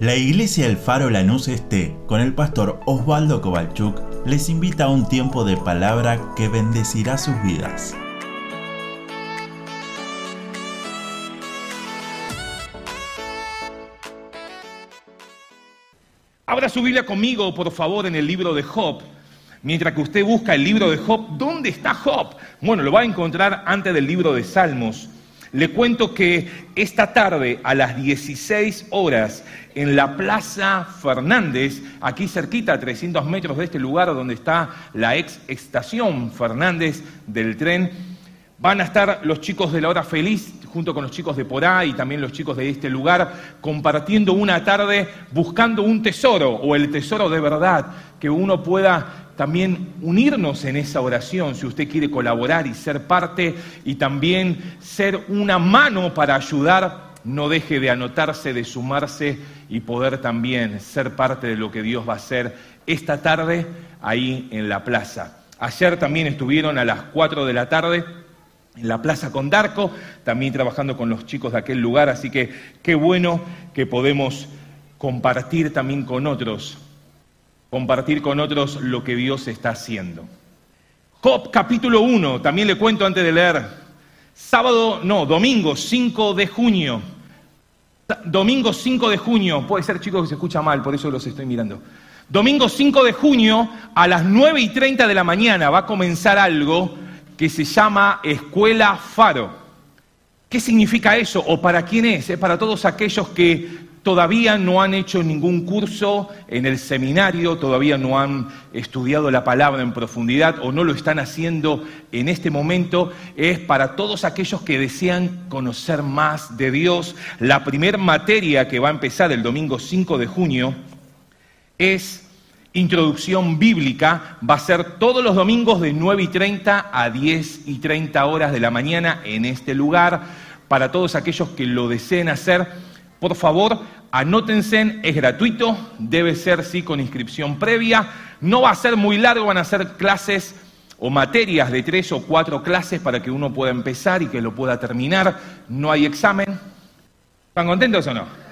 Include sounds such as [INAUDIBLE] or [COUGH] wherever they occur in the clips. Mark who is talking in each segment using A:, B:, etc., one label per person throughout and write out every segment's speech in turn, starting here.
A: La Iglesia El Faro Lanús Este, con el pastor Osvaldo Kovalchuk, les invita a un tiempo de palabra que bendecirá sus vidas.
B: Abra su Biblia conmigo, por favor, en el libro de Job. Mientras que usted busca el libro de Job, ¿dónde está Job? Bueno, lo va a encontrar antes del libro de Salmos. Le cuento que esta tarde a las 16 horas en la Plaza Fernández, aquí cerquita, a 300 metros de este lugar donde está la ex estación Fernández del tren, van a estar los chicos de la hora feliz junto con los chicos de por ahí y también los chicos de este lugar, compartiendo una tarde buscando un tesoro o el tesoro de verdad, que uno pueda también unirnos en esa oración si usted quiere colaborar y ser parte y también ser una mano para ayudar. No deje de anotarse, de sumarse y poder también ser parte de lo que Dios va a hacer esta tarde ahí en la plaza. Ayer también estuvieron a las 4 de la tarde en la Plaza Condarco, también trabajando con los chicos de aquel lugar, así que qué bueno que podemos compartir también con otros compartir con otros lo que Dios está haciendo. Job capítulo 1, también le cuento antes de leer. Sábado, no, domingo 5 de junio. Domingo 5 de junio, puede ser chicos que se escucha mal, por eso los estoy mirando. Domingo 5 de junio a las 9 y 30 de la mañana va a comenzar algo que se llama Escuela Faro. ¿Qué significa eso o para quién es? Es para todos aquellos que todavía no han hecho ningún curso en el seminario, todavía no han estudiado la palabra en profundidad o no lo están haciendo en este momento, es para todos aquellos que desean conocer más de Dios. La primera materia que va a empezar el domingo 5 de junio es introducción bíblica, va a ser todos los domingos de 9 y 30 a 10 y 30 horas de la mañana en este lugar, para todos aquellos que lo deseen hacer por favor, anótense, es gratuito, debe ser sí con inscripción previa. No va a ser muy largo, van a ser clases o materias de tres o cuatro clases para que uno pueda empezar y que lo pueda terminar. No hay examen. ¿Están contentos o no?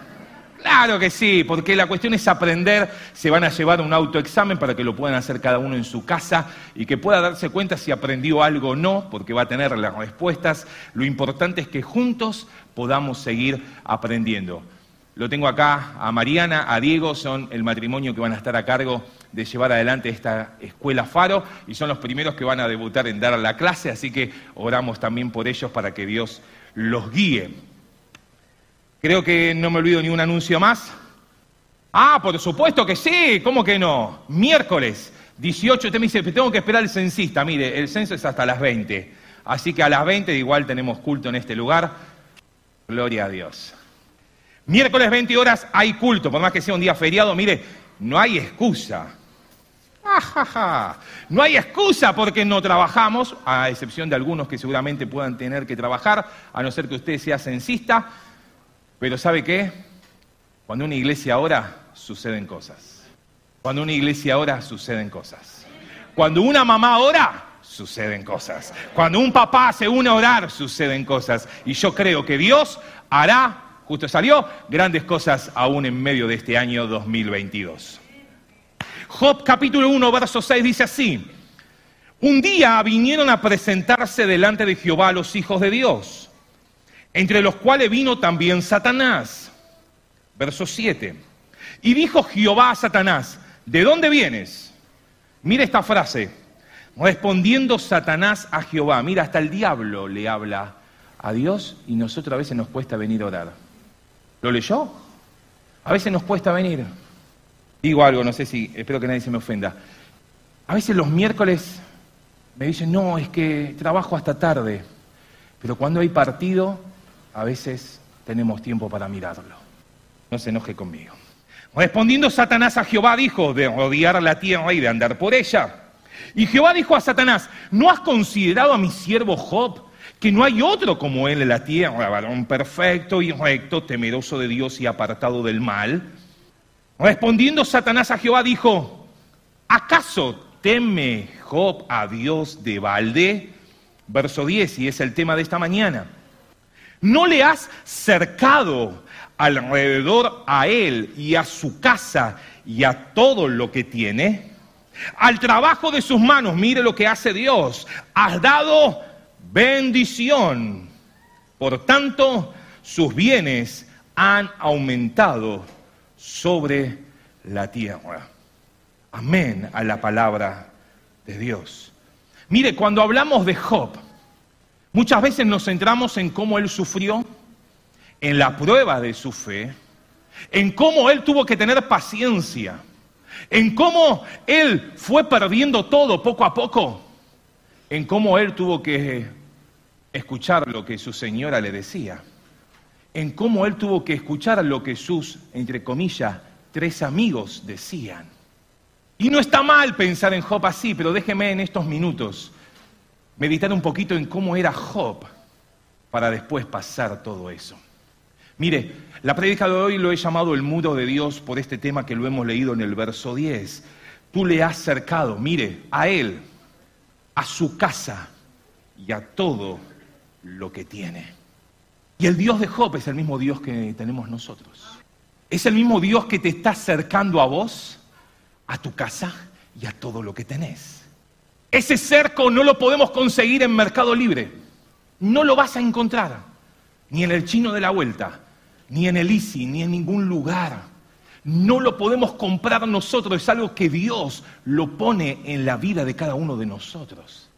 B: Claro que sí, porque la cuestión es aprender, se van a llevar un autoexamen para que lo puedan hacer cada uno en su casa y que pueda darse cuenta si aprendió algo o no, porque va a tener las respuestas. Lo importante es que juntos podamos seguir aprendiendo. Lo tengo acá a Mariana, a Diego, son el matrimonio que van a estar a cargo de llevar adelante esta escuela Faro y son los primeros que van a debutar en dar la clase, así que oramos también por ellos para que Dios los guíe. Creo que no me olvido ni un anuncio más. Ah, por supuesto que sí, ¿cómo que no? Miércoles 18, usted me dice, tengo que esperar el censista. Mire, el censo es hasta las 20. Así que a las 20 igual tenemos culto en este lugar. Gloria a Dios. Miércoles 20 horas hay culto, por más que sea un día feriado, mire, no hay excusa. No hay excusa porque no trabajamos, a excepción de algunos que seguramente puedan tener que trabajar, a no ser que usted sea censista. Pero ¿sabe qué? Cuando una iglesia ora, suceden cosas. Cuando una iglesia ora, suceden cosas. Cuando una mamá ora, suceden cosas. Cuando un papá se une a orar, suceden cosas. Y yo creo que Dios hará, justo salió, grandes cosas aún en medio de este año 2022. Job capítulo 1, verso 6 dice así. Un día vinieron a presentarse delante de Jehová los hijos de Dios, entre los cuales vino también Satanás. Verso 7. Y dijo Jehová a Satanás, ¿de dónde vienes? Mira esta frase, Respondiendo Satanás a Jehová, mira, hasta el diablo le habla a Dios y nosotros a veces nos cuesta venir a orar. ¿Lo leyó? A veces nos cuesta venir. Digo algo, no sé si, espero que nadie se me ofenda. A veces los miércoles me dicen, no, es que trabajo hasta tarde. Pero cuando hay partido, a veces tenemos tiempo para mirarlo. No se enoje conmigo. Respondiendo Satanás a Jehová dijo, de rodear la tierra y de andar por ella. Y Jehová dijo a Satanás, ¿no has considerado a mi siervo Job, que no hay otro como él en la tierra, varón perfecto y recto, temeroso de Dios y apartado del mal? Respondiendo Satanás a Jehová dijo, ¿acaso teme Job a Dios de balde? Verso 10, y es el tema de esta mañana. ¿No le has cercado alrededor a él y a su casa y a todo lo que tiene, al trabajo de sus manos, mire lo que hace Dios, has dado bendición. Por tanto, sus bienes han aumentado sobre la tierra. Amén a la palabra de Dios. Mire, cuando hablamos de Job, muchas veces nos centramos en cómo él sufrió, en la prueba de su fe, en cómo él tuvo que tener paciencia, en cómo él fue perdiendo todo poco a poco, en cómo él tuvo que escuchar lo que su señora le decía, en cómo él tuvo que escuchar lo que sus, entre comillas, tres amigos decían. Y no está mal pensar en Job así, pero déjeme en estos minutos meditar un poquito en cómo era Job para después pasar todo eso. Mire, la prédica de hoy lo he llamado el muro de Dios por este tema que lo hemos leído en el verso 10. Tú le has cercado, mire, a él, a su casa y a todo lo que tiene. Y el Dios de Job es el mismo Dios que tenemos nosotros. Es el mismo Dios que te está acercando a vos, a tu casa y a todo lo que tenés. Ese cerco no lo podemos conseguir en Mercado Libre. No lo vas a encontrar, ni en el chino de la vuelta, ni en el ICI, ni en ningún lugar. No lo podemos comprar nosotros, es algo que Dios lo pone en la vida de cada uno de nosotros.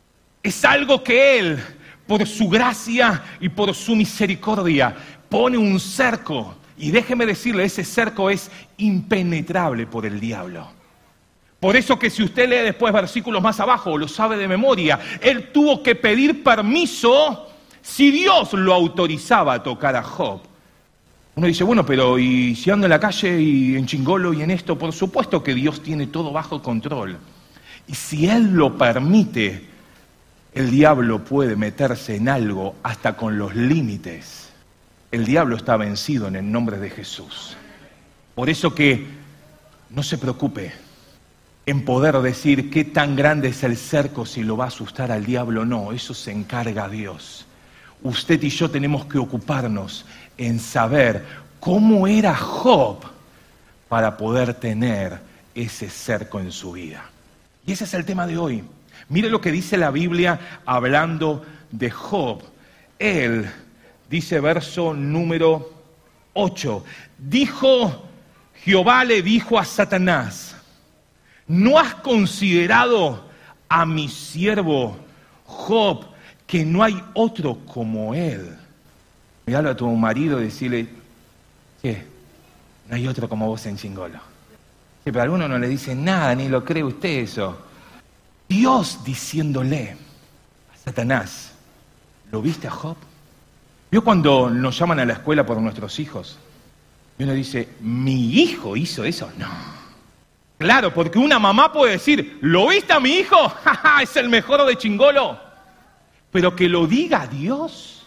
B: Es algo que Él, por su gracia y por su misericordia, pone un cerco. Y déjeme decirle, ese cerco es impenetrable por el diablo. Por eso que si usted lee después versículos más abajo, lo sabe de memoria, Él tuvo que pedir permiso si Dios lo autorizaba a tocar a Job. Uno dice, bueno, pero ¿y si ando en la calle y en chingolo y en esto? Por supuesto que Dios tiene todo bajo control. Y si Él lo permite, el diablo puede meterse en algo hasta con los límites. El diablo está vencido en el nombre de Jesús. Por eso que no se preocupe en poder decir qué tan grande es el cerco si lo va a asustar al diablo. No, eso se encarga Dios. Usted y yo tenemos que ocuparnos en saber cómo era Job para poder tener ese cerco en su vida. Y ese es el tema de hoy. Mire lo que dice la Biblia hablando de Job. Él, dice verso número 8, dijo, Jehová le dijo a Satanás, ¿no has considerado a mi siervo Job que no hay otro como él? Miralo a tu marido y decirle, ¿qué? No hay otro como vos en Chingolo. Sí, pero alguno no le dice nada, ni lo cree usted eso. Dios diciéndole a Satanás, ¿lo viste a Job? ¿Vio cuando nos llaman a la escuela por nuestros hijos? Y uno dice, ¿mi hijo hizo eso? No. Claro, porque una mamá puede decir, ¿lo viste a mi hijo? [LAUGHS] es el mejor de chingolo. Pero que lo diga Dios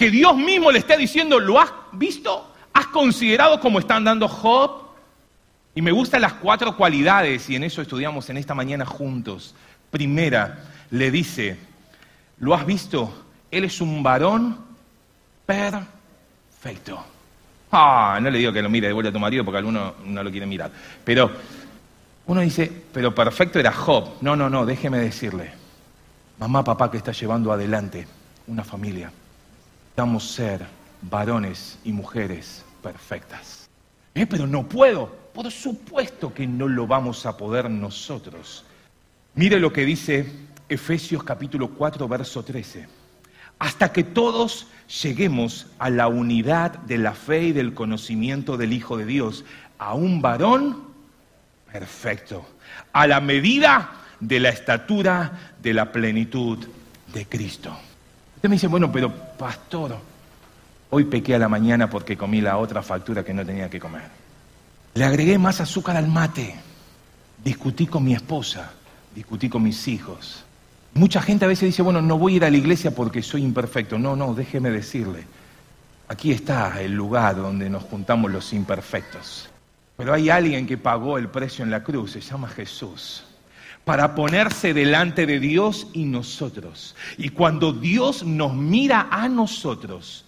B: que Dios mismo le está diciendo, ¿lo has visto? ¿Has considerado cómo están dando Job? Y me gustan las cuatro cualidades, y en eso estudiamos en esta mañana juntos. Primera, le dice, ¿lo has visto? Él es un varón perfecto. Ah, no le digo que lo mire de vuelta a tu marido porque alguno no lo quiere mirar. Pero uno dice, pero perfecto era Job. No, no, no, déjeme decirle. Mamá, papá que está llevando adelante una familia ser varones y mujeres perfectas. ¿Eh? Pero no puedo. Por supuesto que no lo vamos a poder nosotros. Mire lo que dice Efesios capítulo 4, verso 13. Hasta que todos lleguemos a la unidad de la fe y del conocimiento del Hijo de Dios, a un varón perfecto, a la medida de la estatura de la plenitud de Cristo. Usted me dice, bueno, pero pastor, hoy pequé a la mañana porque comí la otra factura que no tenía que comer. Le agregué más azúcar al mate. Discutí con mi esposa, discutí con mis hijos. Mucha gente a veces dice, bueno, no voy a ir a la iglesia porque soy imperfecto. No, no, déjeme decirle. Aquí está el lugar donde nos juntamos los imperfectos. Pero hay alguien que pagó el precio en la cruz, se llama Jesús para ponerse delante de Dios y nosotros. Y cuando Dios nos mira a nosotros,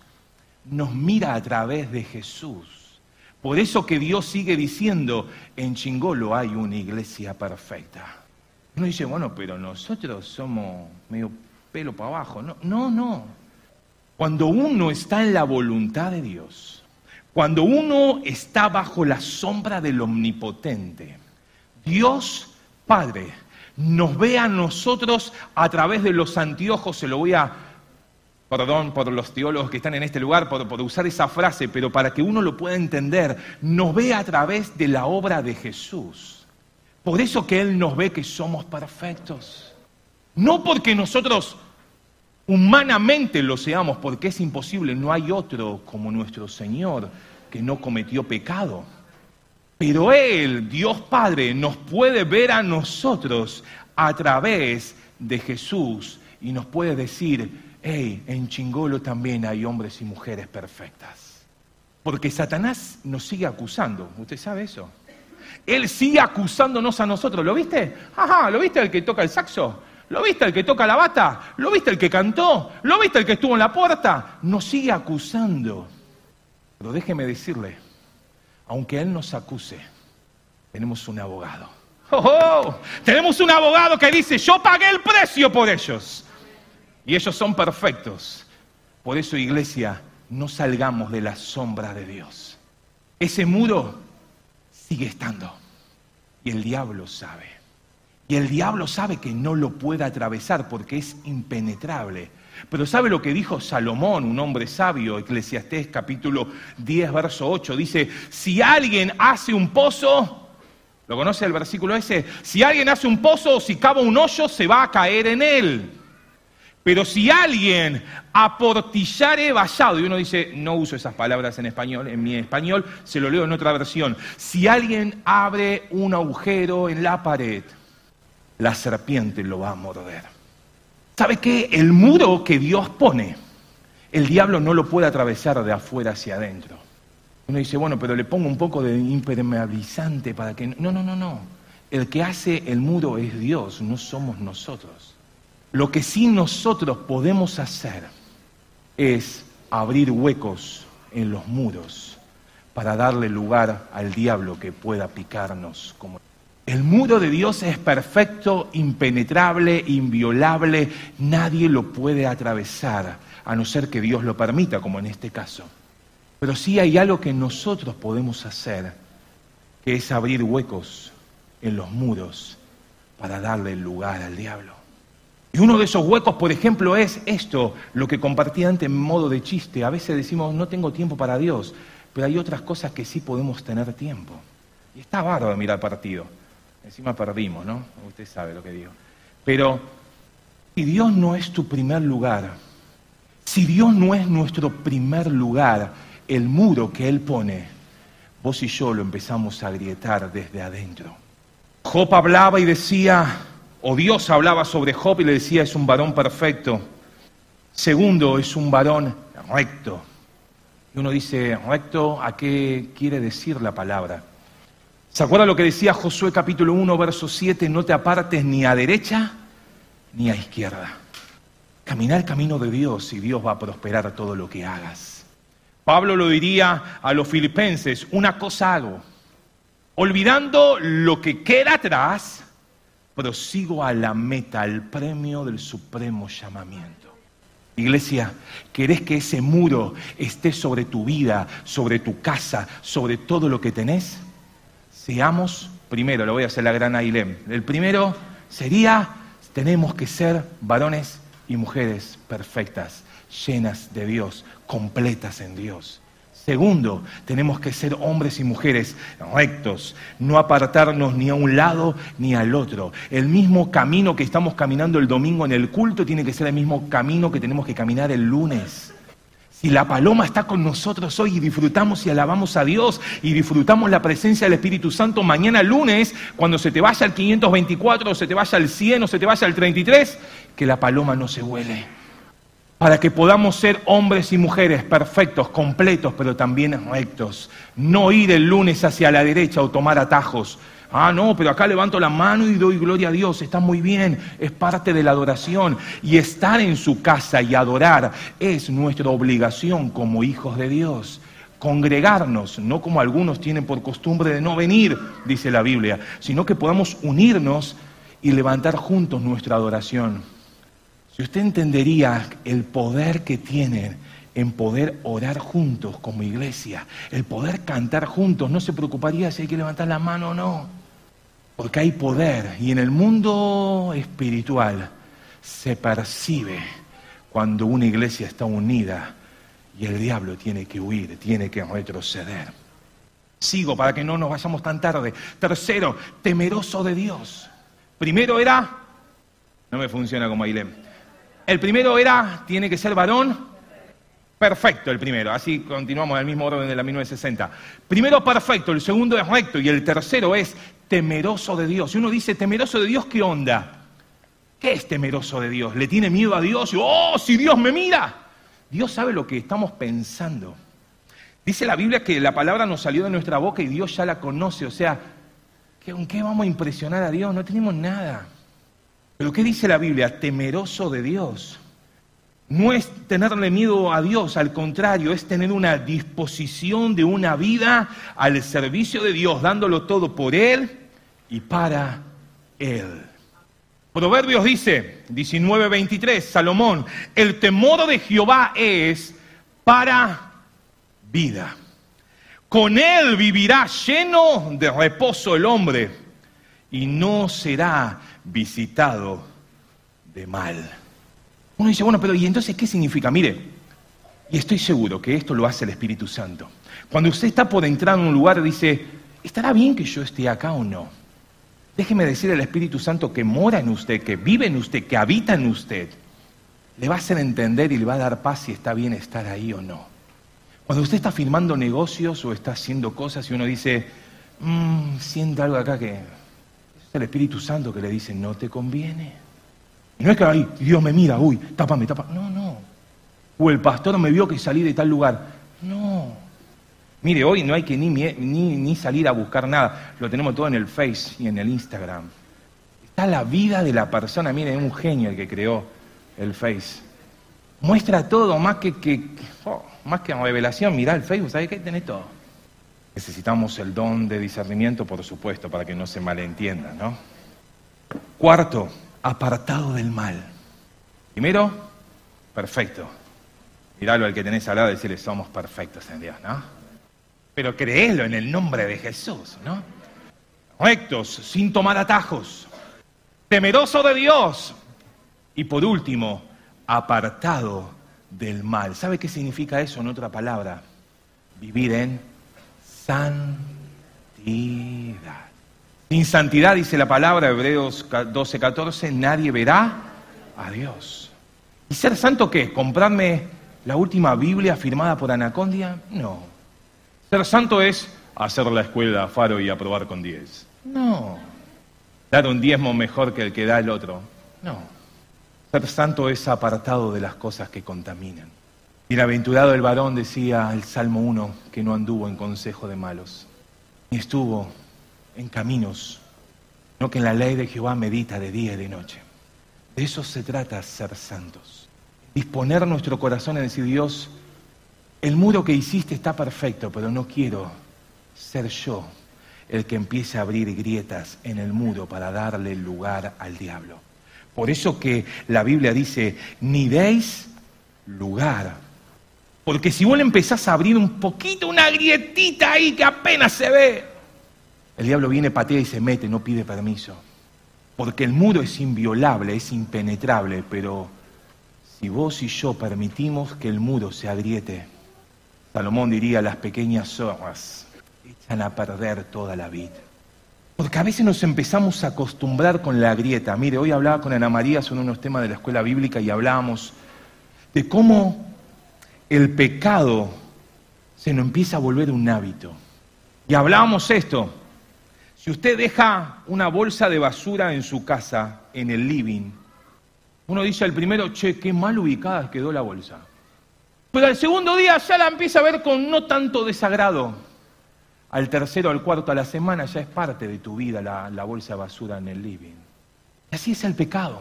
B: nos mira a través de Jesús. Por eso que Dios sigue diciendo, en Chingolo hay una iglesia perfecta. Uno dice, bueno, pero nosotros somos medio pelo para abajo. No, no, no. Cuando uno está en la voluntad de Dios, cuando uno está bajo la sombra del Omnipotente, Dios Padre nos ve a nosotros a través de los anteojos, se lo voy a, perdón por los teólogos que están en este lugar por, por usar esa frase, pero para que uno lo pueda entender, nos ve a través de la obra de Jesús. Por eso que Él nos ve que somos perfectos. No porque nosotros humanamente lo seamos, porque es imposible, no hay otro como nuestro Señor que no cometió pecado. Pero Él, Dios Padre, nos puede ver a nosotros a través de Jesús y nos puede decir, hey, en Chingolo también hay hombres y mujeres perfectas. Porque Satanás nos sigue acusando, ¿usted sabe eso? Él sigue acusándonos a nosotros, ¿lo viste? Ajá, ¿lo viste el que toca el saxo? ¿Lo viste el que toca la bata? ¿Lo viste el que cantó? ¿Lo viste el que estuvo en la puerta? Nos sigue acusando. Pero déjeme decirle, aunque Él nos acuse, tenemos un abogado. ¡Oh, oh! Tenemos un abogado que dice, yo pagué el precio por ellos. Y ellos son perfectos. Por eso, iglesia, no salgamos de la sombra de Dios. Ese muro sigue estando. Y el diablo sabe. Y el diablo sabe que no lo puede atravesar porque es impenetrable. Pero ¿sabe lo que dijo Salomón, un hombre sabio, Eclesiastés capítulo 10, verso 8? Dice, si alguien hace un pozo, ¿lo conoce el versículo ese? Si alguien hace un pozo o si cava un hoyo, se va a caer en él. Pero si alguien aportillare vallado, y uno dice, no uso esas palabras en español, en mi español se lo leo en otra versión, si alguien abre un agujero en la pared, la serpiente lo va a morder. ¿Sabe qué? El muro que Dios pone, el diablo no lo puede atravesar de afuera hacia adentro. Uno dice, bueno, pero le pongo un poco de impermeabilizante para que... No, no, no, no. El que hace el muro es Dios, no somos nosotros. Lo que sí nosotros podemos hacer es abrir huecos en los muros para darle lugar al diablo que pueda picarnos como... El muro de Dios es perfecto, impenetrable, inviolable, nadie lo puede atravesar, a no ser que Dios lo permita, como en este caso. Pero sí hay algo que nosotros podemos hacer, que es abrir huecos en los muros para darle lugar al diablo. Y uno de esos huecos, por ejemplo, es esto, lo que compartí antes en modo de chiste. A veces decimos, no tengo tiempo para Dios, pero hay otras cosas que sí podemos tener tiempo. Y está bárbaro mirar partido. Encima perdimos, ¿no? Usted sabe lo que digo. Pero si Dios no es tu primer lugar, si Dios no es nuestro primer lugar, el muro que Él pone, vos y yo lo empezamos a agrietar desde adentro. Job hablaba y decía, o Dios hablaba sobre Job y le decía, es un varón perfecto. Segundo, es un varón recto. Y uno dice, recto, ¿a qué quiere decir la palabra? ¿Se acuerda lo que decía Josué capítulo 1, verso 7? No te apartes ni a derecha ni a izquierda. Camina el camino de Dios y Dios va a prosperar todo lo que hagas. Pablo lo diría a los filipenses, una cosa hago, olvidando lo que queda atrás, prosigo a la meta, al premio del supremo llamamiento. Iglesia, ¿querés que ese muro esté sobre tu vida, sobre tu casa, sobre todo lo que tenés? Seamos, primero, lo voy a hacer la gran Ailem. El primero sería, tenemos que ser varones y mujeres perfectas, llenas de Dios, completas en Dios. Segundo, tenemos que ser hombres y mujeres rectos, no apartarnos ni a un lado ni al otro. El mismo camino que estamos caminando el domingo en el culto tiene que ser el mismo camino que tenemos que caminar el lunes. Si la paloma está con nosotros hoy y disfrutamos y alabamos a Dios y disfrutamos la presencia del Espíritu Santo mañana lunes, cuando se te vaya al 524 o se te vaya al 100 o se te vaya al 33, que la paloma no se huele. Para que podamos ser hombres y mujeres perfectos, completos, pero también rectos. No ir el lunes hacia la derecha o tomar atajos. Ah, no, pero acá levanto la mano y doy gloria a Dios. Está muy bien, es parte de la adoración. Y estar en su casa y adorar es nuestra obligación como hijos de Dios. Congregarnos, no como algunos tienen por costumbre de no venir, dice la Biblia, sino que podamos unirnos y levantar juntos nuestra adoración. Si usted entendería el poder que tienen en poder orar juntos como iglesia, el poder cantar juntos, no se preocuparía si hay que levantar la mano o no, porque hay poder y en el mundo espiritual se percibe cuando una iglesia está unida y el diablo tiene que huir, tiene que retroceder. Sigo para que no nos vayamos tan tarde. Tercero, temeroso de Dios. Primero era, no me funciona como Ailem. El primero era, tiene que ser varón perfecto el primero, así continuamos en el mismo orden de la 1960. Primero perfecto, el segundo es recto y el tercero es temeroso de Dios. Y uno dice, temeroso de Dios, ¿qué onda? ¿Qué es temeroso de Dios? ¿Le tiene miedo a Dios? oh, si Dios me mira. Dios sabe lo que estamos pensando. Dice la Biblia que la palabra nos salió de nuestra boca y Dios ya la conoce. O sea, ¿con qué vamos a impresionar a Dios? No tenemos nada. Pero ¿qué dice la Biblia? Temeroso de Dios no es tenerle miedo a Dios, al contrario, es tener una disposición de una vida al servicio de Dios, dándolo todo por Él y para Él. Proverbios dice, 19:23, Salomón, el temor de Jehová es para vida. Con Él vivirá lleno de reposo el hombre y no será visitado de mal. Uno dice, bueno, pero ¿y entonces qué significa? Mire, y estoy seguro que esto lo hace el Espíritu Santo. Cuando usted está por entrar en un lugar, dice, ¿estará bien que yo esté acá o no? Déjeme decir al Espíritu Santo que mora en usted, que vive en usted, que habita en usted. Le va a hacer entender y le va a dar paz si está bien estar ahí o no. Cuando usted está firmando negocios o está haciendo cosas y uno dice, mmm, siento algo acá que es el Espíritu Santo que le dice, no te conviene. No es que ahí Dios me mira, uy, tápame, tápame. No, no. O el pastor me vio que salí de tal lugar. No. Mire, hoy no hay que ni, ni, salir a buscar nada. Lo tenemos todo en el Face y en el Instagram. Está la vida de la persona. Mire, es un genio el que creó el Face. Muestra todo, más que, que oh, más que revelación. Mirá el Facebook, ¿sabes qué? Tenés todo. Necesitamos el don de discernimiento, por supuesto, para que no se malentienda, ¿no? Cuarto, apartado del mal. Primero, perfecto. Miralo al que tenés al lado y decirle, somos perfectos en Dios, ¿no? Pero creélo en el nombre de Jesús, ¿no? Rectos, sin tomar atajos, temeroso de Dios. Y por último, apartado del mal. ¿Sabe qué significa eso en otra palabra? Vivir en santidad. Sin santidad, dice la palabra, Hebreos 12, 14, nadie verá a Dios. ¿Y ser santo qué? ¿Comprarme la última Biblia firmada por Anacondia? No. Ser santo es hacer la escuela faro y aprobar con 10. No. Dar un diezmo mejor que el que da el otro. No. Ser santo es apartado de las cosas que contaminan. Bienaventurado el varón, decía el Salmo 1, que no anduvo en consejo de malos, ni estuvo en caminos, no que en la ley de Jehová medita de día y de noche. De eso se trata ser santos. Disponer nuestro corazón en decir, Dios, el muro que hiciste está perfecto, pero no quiero ser yo el que empiece a abrir grietas en el muro para darle lugar al diablo. Por eso que la Biblia dice, ni deis lugar. Porque si vos le empezás a abrir un poquito, una grietita ahí que apenas se ve, el diablo viene, patea y se mete, no pide permiso. Porque el muro es inviolable, es impenetrable, pero si vos y yo permitimos que el muro se agriete, Salomón diría, las pequeñas zorras echan a perder toda la vida. Porque a veces nos empezamos a acostumbrar con la grieta. Mire, hoy hablaba con Ana María sobre unos temas de la escuela bíblica y hablábamos de cómo el pecado se nos empieza a volver un hábito. Y hablábamos esto, si usted deja una bolsa de basura en su casa, en el living, uno dice al primero, che, qué mal ubicada quedó la bolsa. Pero al segundo día ya la empieza a ver con no tanto desagrado. al tercero, al cuarto, a la semana ya es parte de tu vida la, bolsa de basura en el living. Y así es el pecado.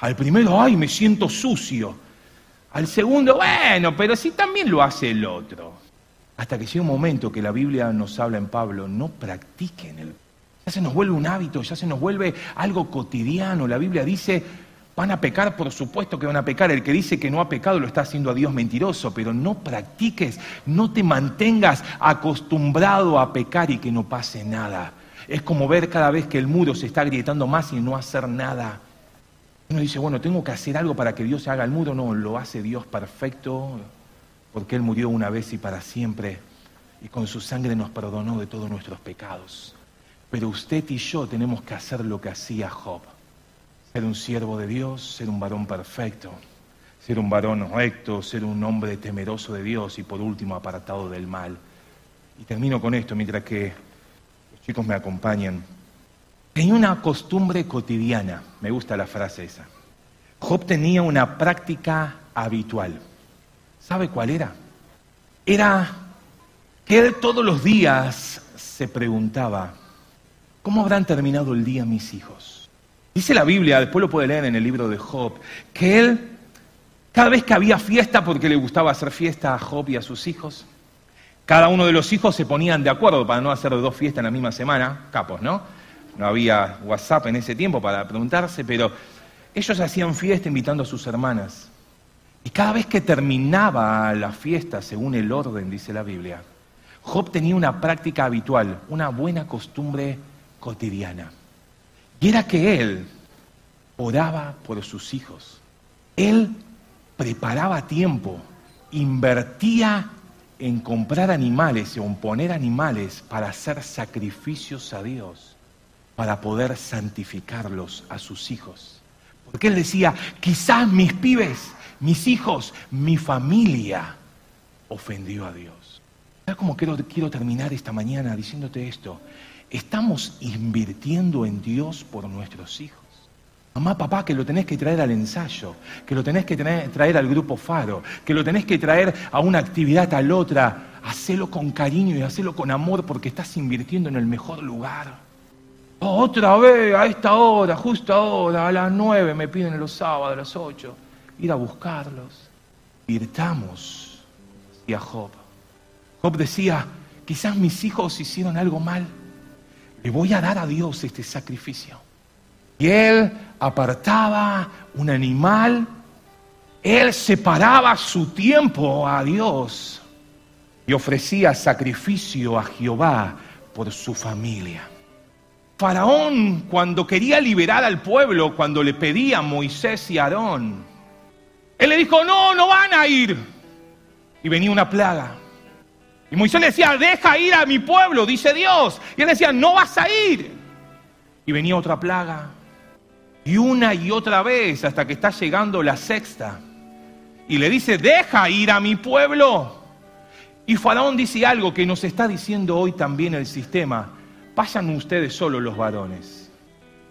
B: Al primero, ay, me siento sucio. Al segundo, bueno, pero si también lo hace el otro. Hasta que llega un momento que la Biblia nos habla en Pablo, no practiquen el... Ya se nos vuelve un hábito, ya se nos vuelve algo cotidiano. La Biblia dice, van a pecar, por supuesto que van a pecar. El que dice que no ha pecado lo está haciendo a Dios mentiroso, pero no practiques, no te mantengas acostumbrado a pecar y que no pase nada. Es como ver cada vez que el muro se está agrietando más y no hacer nada. Uno dice, bueno, tengo que hacer algo para que Dios se haga el muro. No, lo hace Dios perfecto, porque Él murió una vez y para siempre, y con su sangre nos perdonó de todos nuestros pecados. Pero usted y yo tenemos que hacer lo que hacía Job. Ser un siervo de Dios, ser un varón perfecto, ser un varón recto, ser un hombre temeroso de Dios y por último apartado del mal. Y termino con esto mientras que los chicos me acompañan. Tenía una costumbre cotidiana, me gusta la frase esa. Job tenía una práctica habitual. ¿Sabe cuál era? Era que él todos los días se preguntaba, ¿cómo habrán terminado el día mis hijos? Dice la Biblia, después lo puede leer en el libro de Job, que él, cada vez que había fiesta, porque le gustaba hacer fiesta a Job y a sus hijos, cada uno de los hijos se ponían de acuerdo para no hacer dos fiestas en la misma semana, capos, ¿no? no había WhatsApp en ese tiempo para preguntarse, pero ellos hacían fiesta invitando a sus hermanas. Y cada vez que terminaba la fiesta, según el orden, dice la Biblia, Job tenía una práctica habitual, una buena costumbre cotidiana. Y era que él oraba por sus hijos. Él preparaba tiempo, invertía en comprar animales o en poner animales para hacer sacrificios a Dios para poder santificarlos a sus hijos. Porque él decía, quizás mis pibes, mis hijos, mi familia ofendió a Dios. ¿Sabes cómo quiero terminar esta mañana diciéndote esto? Estamos invirtiendo en Dios por nuestros hijos. Mamá, papá, que lo tenés que traer al ensayo, que lo tenés que traer al grupo Faro, que lo tenés que traer a una actividad tal otra. Hacelo con cariño y hacelo con amor porque estás invirtiendo en el mejor lugar. Oh, otra vez, a esta hora, justo ahora, a las nueve me piden los sábados, a las ocho, ir a buscarlos. Virtamos, decía Job. Job decía, quizás mis hijos hicieron algo mal, le voy a dar a Dios este sacrificio. Y él apartaba un animal, él separaba su tiempo a Dios y ofrecía sacrificio a Jehová por su familia. Faraón, cuando quería liberar al pueblo, cuando le pedía a Moisés y Aarón, él le dijo, no, no van a ir. Y venía una plaga. Y Moisés le decía, deja ir a mi pueblo, dice Dios. Y él decía, no vas a ir. Y venía otra plaga. Y una y otra vez hasta que está llegando la sexta. Y le dice, deja ir a mi pueblo. Y Faraón dice algo que nos está diciendo hoy también el sistema. Pasan ustedes solo los varones,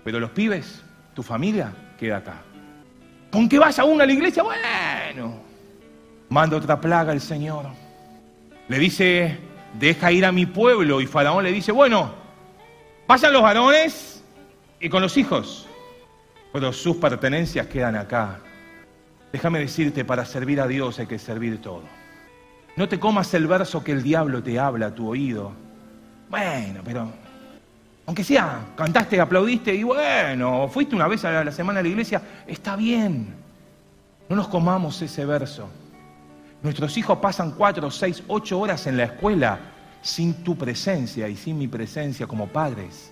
B: pero los pibes, tu familia, queda acá. Con que vaya uno a la iglesia, bueno. Manda otra plaga el Señor. Le dice, deja ir a mi pueblo. Y Faraón le dice, bueno, pasan los varones y con los hijos, pero sus pertenencias quedan acá. Déjame decirte, para servir a Dios hay que servir todo. No te comas el verso que el diablo te habla a tu oído. Bueno, pero aunque sea, cantaste, aplaudiste y bueno, fuiste una vez a la semana a la iglesia, está bien. No nos comamos ese verso. Nuestros hijos pasan cuatro, seis, ocho horas en la escuela sin tu presencia y sin mi presencia como padres.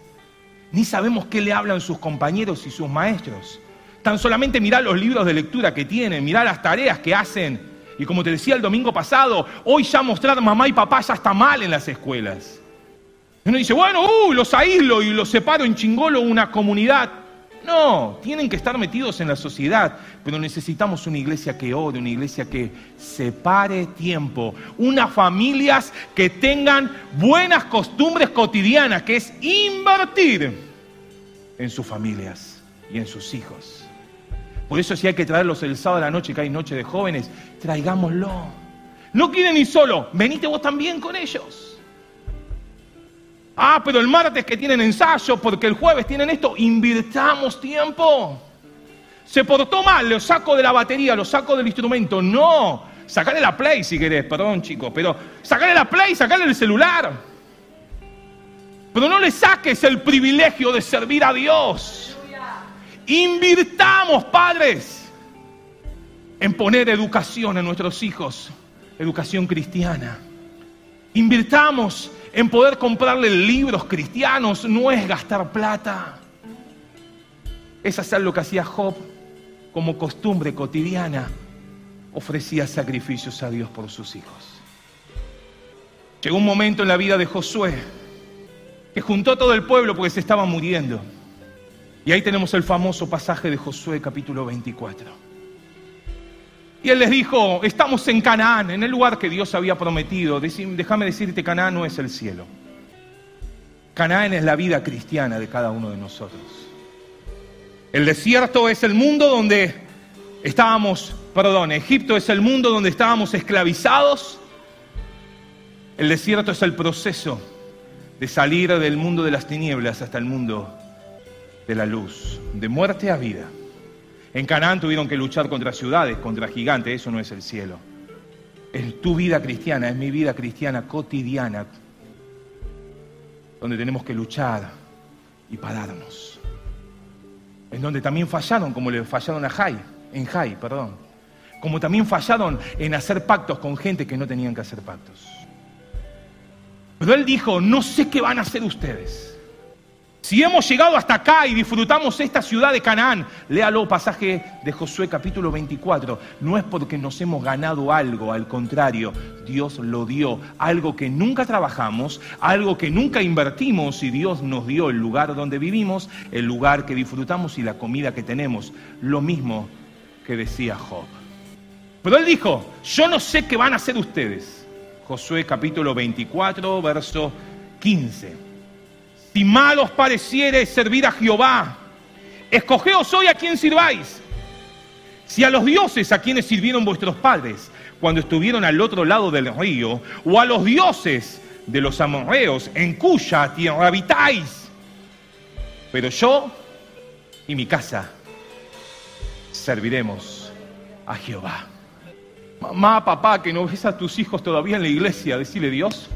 B: Ni sabemos qué le hablan sus compañeros y sus maestros. Tan solamente mirá los libros de lectura que tienen, mirá las tareas que hacen. Y como te decía el domingo pasado, hoy ya mostrar mamá y papá ya está mal en las escuelas. Uno dice, bueno, uh, los aíslo y los separo en chingolo una comunidad. No, tienen que estar metidos en la sociedad, pero necesitamos una iglesia que ore, una iglesia que separe tiempo, unas familias que tengan buenas costumbres cotidianas, que es invertir en sus familias y en sus hijos. Por eso si hay que traerlos el sábado a la noche, que hay noche de jóvenes, traigámoslo. No quieren ir solo, venite vos también con ellos. Ah, pero el martes que tienen ensayo, porque el jueves tienen esto, invirtamos tiempo. Se portó mal, lo saco de la batería, lo saco del instrumento. No, sacale la play si querés, perdón chicos, pero sacale la play, sacale el celular. Pero no le saques el privilegio de servir a Dios. Invirtamos, padres, en poner educación a nuestros hijos, educación cristiana. Invirtamos en poder comprarle libros cristianos, no es gastar plata. Es hacer lo que hacía Job como costumbre cotidiana. Ofrecía sacrificios a Dios por sus hijos. Llegó un momento en la vida de Josué que juntó a todo el pueblo porque se estaba muriendo. Y ahí tenemos el famoso pasaje de Josué capítulo 24. Y él les dijo, estamos en Canaán, en el lugar que Dios había prometido. Déjame decirte, Canaán no es el cielo. Canaán es la vida cristiana de cada uno de nosotros. El desierto es el mundo donde estábamos, perdón, Egipto es el mundo donde estábamos esclavizados. El desierto es el proceso de salir del mundo de las tinieblas hasta el mundo de la luz, de muerte a vida. En Canaán tuvieron que luchar contra ciudades, contra gigantes, eso no es el cielo. Es tu vida cristiana, es mi vida cristiana cotidiana, donde tenemos que luchar y pararnos. En donde también fallaron, como le fallaron a Jai, en Jai, perdón. Como también fallaron en hacer pactos con gente que no tenían que hacer pactos. Pero él dijo, no sé qué van a hacer ustedes. Si hemos llegado hasta acá y disfrutamos esta ciudad de Canaán, léalo pasaje de Josué capítulo 24, no es porque nos hemos ganado algo, al contrario, Dios lo dio, algo que nunca trabajamos, algo que nunca invertimos y Dios nos dio el lugar donde vivimos, el lugar que disfrutamos y la comida que tenemos, lo mismo que decía Job. Pero él dijo, yo no sé qué van a hacer ustedes. Josué capítulo 24, verso 15. Si mal os pareciere servir a Jehová, escogeos hoy a quien sirváis. Si a los dioses a quienes sirvieron vuestros padres cuando estuvieron al otro lado del río, o a los dioses de los amorreos en cuya tierra habitáis. Pero yo y mi casa serviremos a Jehová. Mamá, papá, que no ves a tus hijos todavía en la iglesia, decirle Dios,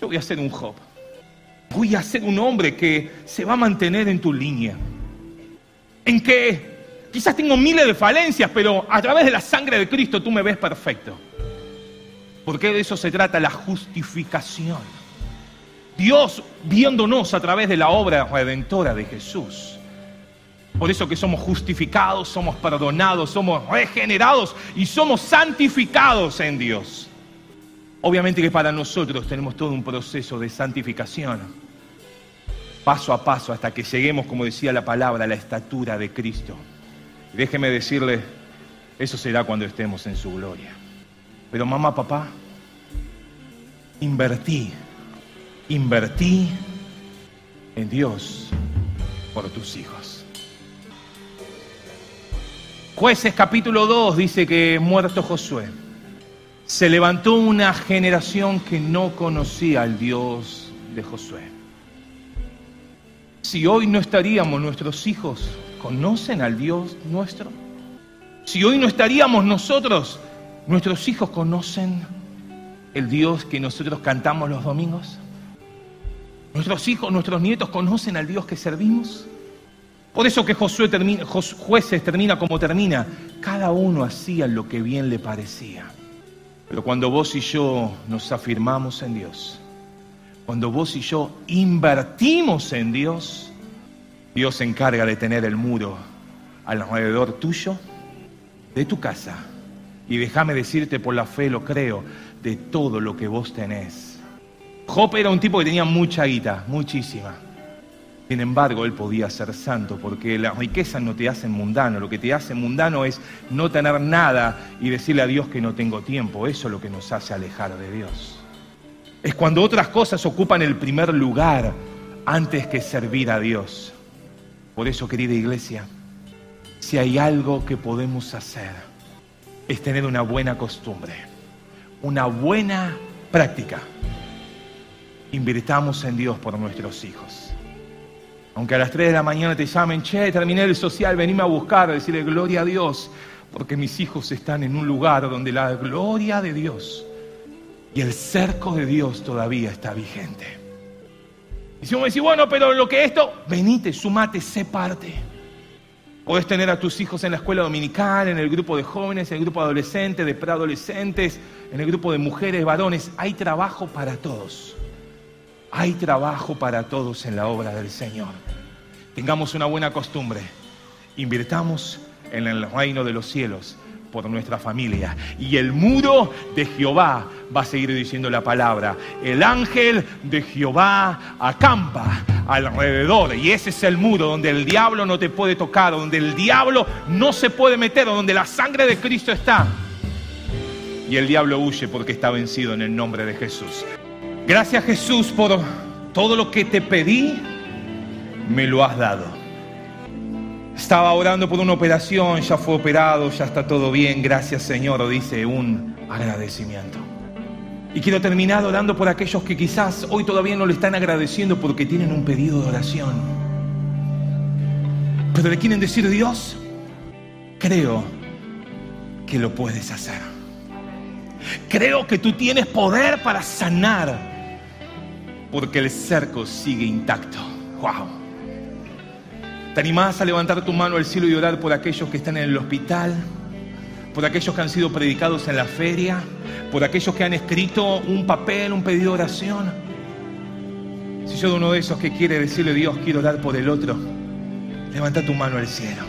B: yo voy a ser un Job voy a ser un hombre que se va a mantener en tu línea. En que quizás tengo miles de falencias, pero a través de la sangre de Cristo tú me ves perfecto. Porque de eso se trata la justificación. Dios viéndonos a través de la obra redentora de Jesús. Por eso que somos justificados, somos perdonados, somos regenerados y somos santificados en Dios. Obviamente que para nosotros tenemos todo un proceso de santificación, paso a paso, hasta que lleguemos, como decía la palabra, a la estatura de Cristo. déjeme decirle, eso será cuando estemos en su gloria. Pero mamá, papá, invertí, invertí en Dios por tus hijos. Jueces capítulo 2 dice que muerto Josué se levantó una generación que no conocía al Dios de Josué. Si hoy no estaríamos, nuestros hijos conocen al Dios nuestro. Si hoy no estaríamos nosotros, nuestros hijos conocen el Dios que nosotros cantamos los domingos. Nuestros hijos, nuestros nietos conocen al Dios que servimos. Por eso que Josué termina, jueces termina como termina. Cada uno hacía lo que bien le parecía. Pero cuando vos y yo nos afirmamos en Dios, cuando vos y yo invertimos en Dios, Dios se encarga de tener el muro alrededor tuyo, de tu casa. Y déjame decirte por la fe, lo creo, de todo lo que vos tenés. Job era un tipo que tenía mucha guita, muchísima. Sin embargo, él podía ser santo porque la riqueza no te hace mundano. Lo que te hace mundano es no tener nada y decirle a Dios que no tengo tiempo. Eso es lo que nos hace alejar de Dios. Es cuando otras cosas ocupan el primer lugar antes que servir a Dios. Por eso, querida iglesia, si hay algo que podemos hacer, es tener una buena costumbre, una buena práctica invirtamos en Dios por nuestros hijos. Aunque a las 3 de la mañana te llamen, che, terminé el social, venime a buscar, a decirle gloria a Dios, porque mis hijos están en un lugar donde la gloria de Dios y el cerco de Dios todavía está vigente. Y si uno dice, bueno, pero lo que esto, venite, sumate, sé parte. Puedes tener a tus hijos en la escuela dominical, en el grupo de jóvenes, en el grupo de adolescentes, de preadolescentes, en el grupo de mujeres, varones. Hay trabajo para todos. Hay trabajo para todos en la obra del Señor. Tengamos una buena costumbre. Invirtamos en el reino de los cielos por nuestra familia. Y el muro de Jehová va a seguir diciendo la palabra. El ángel de Jehová acampa alrededor. Y ese es el muro donde el diablo no te puede tocar, donde el diablo no se puede meter, donde la sangre de Cristo está. Y el diablo huye porque está vencido en el nombre de Jesús. Gracias Jesús por todo lo que te pedí, me lo has dado. Estaba orando por una operación, ya fue operado, ya está todo bien, gracias Señor, dice un agradecimiento. Y quiero terminar orando por aquellos que quizás hoy todavía no le están agradeciendo porque tienen un pedido de oración. Pero le quieren decir, Dios, creo que lo puedes hacer. Creo que tú tienes poder para sanar porque el cerco sigue intacto. ¡Wow! ¿Te animás a levantar tu mano al cielo y orar por aquellos que están en el hospital? Por aquellos que han sido predicados en la feria? ¿Por aquellos que han escrito un papel, un pedido de oración? Si yo de uno de esos que quiere decirle a Dios, quiero orar por el otro, levanta tu mano al cielo.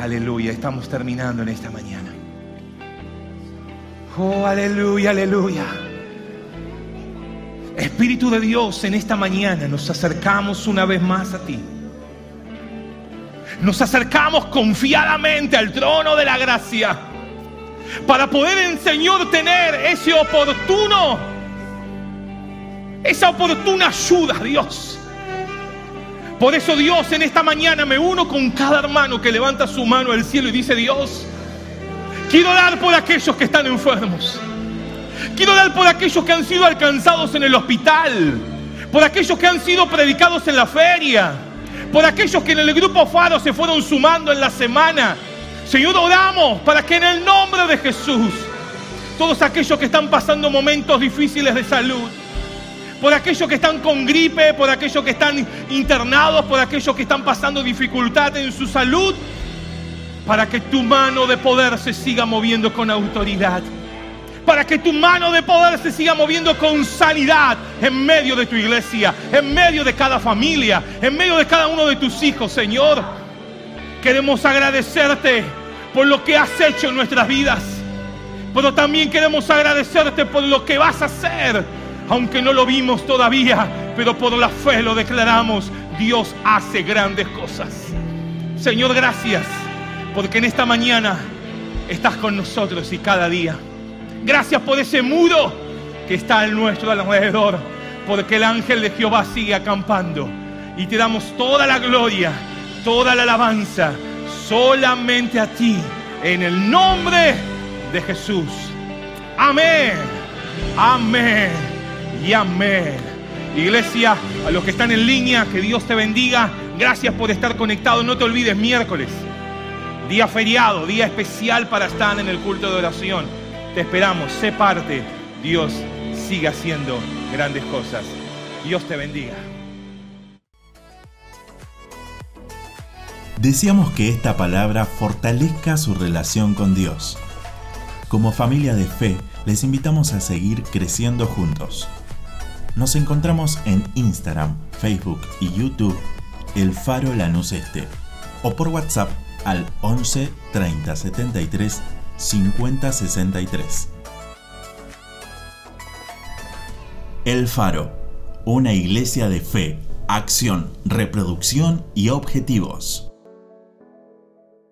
B: Aleluya, estamos terminando en esta mañana. Oh, aleluya, aleluya. Espíritu de Dios, en esta mañana nos acercamos una vez más a ti. Nos acercamos confiadamente al trono de la gracia para poder en Señor tener ese oportuno, esa oportuna ayuda, Dios. Por eso Dios en esta mañana me uno con cada hermano que levanta su mano al cielo y dice, Dios, quiero dar por aquellos que están enfermos. Quiero dar por aquellos que han sido alcanzados en el hospital, por aquellos que han sido predicados en la feria, por aquellos que en el grupo Faro se fueron sumando en la semana. Señor, oramos para que en el nombre de Jesús, todos aquellos que están pasando momentos difíciles de salud, por aquellos que están con gripe, por aquellos que están internados, por aquellos que están pasando dificultad en su salud, para que tu mano de poder se siga moviendo con autoridad para que tu mano de poder se siga moviendo con sanidad en medio de tu iglesia, en medio de cada familia, en medio de cada uno de tus hijos, Señor. Queremos agradecerte por lo que has hecho en nuestras vidas, pero también queremos agradecerte por lo que vas a hacer, aunque no lo vimos todavía, pero por la fe lo declaramos. Dios hace grandes cosas. Señor, gracias, porque en esta mañana estás con nosotros y cada día. Gracias por ese muro que está al nuestro alrededor, porque el ángel de Jehová sigue acampando. Y te damos toda la gloria, toda la alabanza, solamente a ti, en el nombre de Jesús. Amén, amén y amén. Iglesia, a los que están en línea, que Dios te bendiga. Gracias por estar conectado. No te olvides, miércoles, día feriado, día especial para estar en el culto de oración. Te esperamos, sé parte. Dios siga haciendo grandes cosas. Dios te bendiga.
A: Deseamos que esta palabra fortalezca su relación con Dios. Como familia de fe, les invitamos a seguir creciendo juntos. Nos encontramos en Instagram, Facebook y YouTube, El Faro Lanús Este, o por WhatsApp al 11 30 73 5063. El Faro, una iglesia de fe, acción, reproducción y objetivos.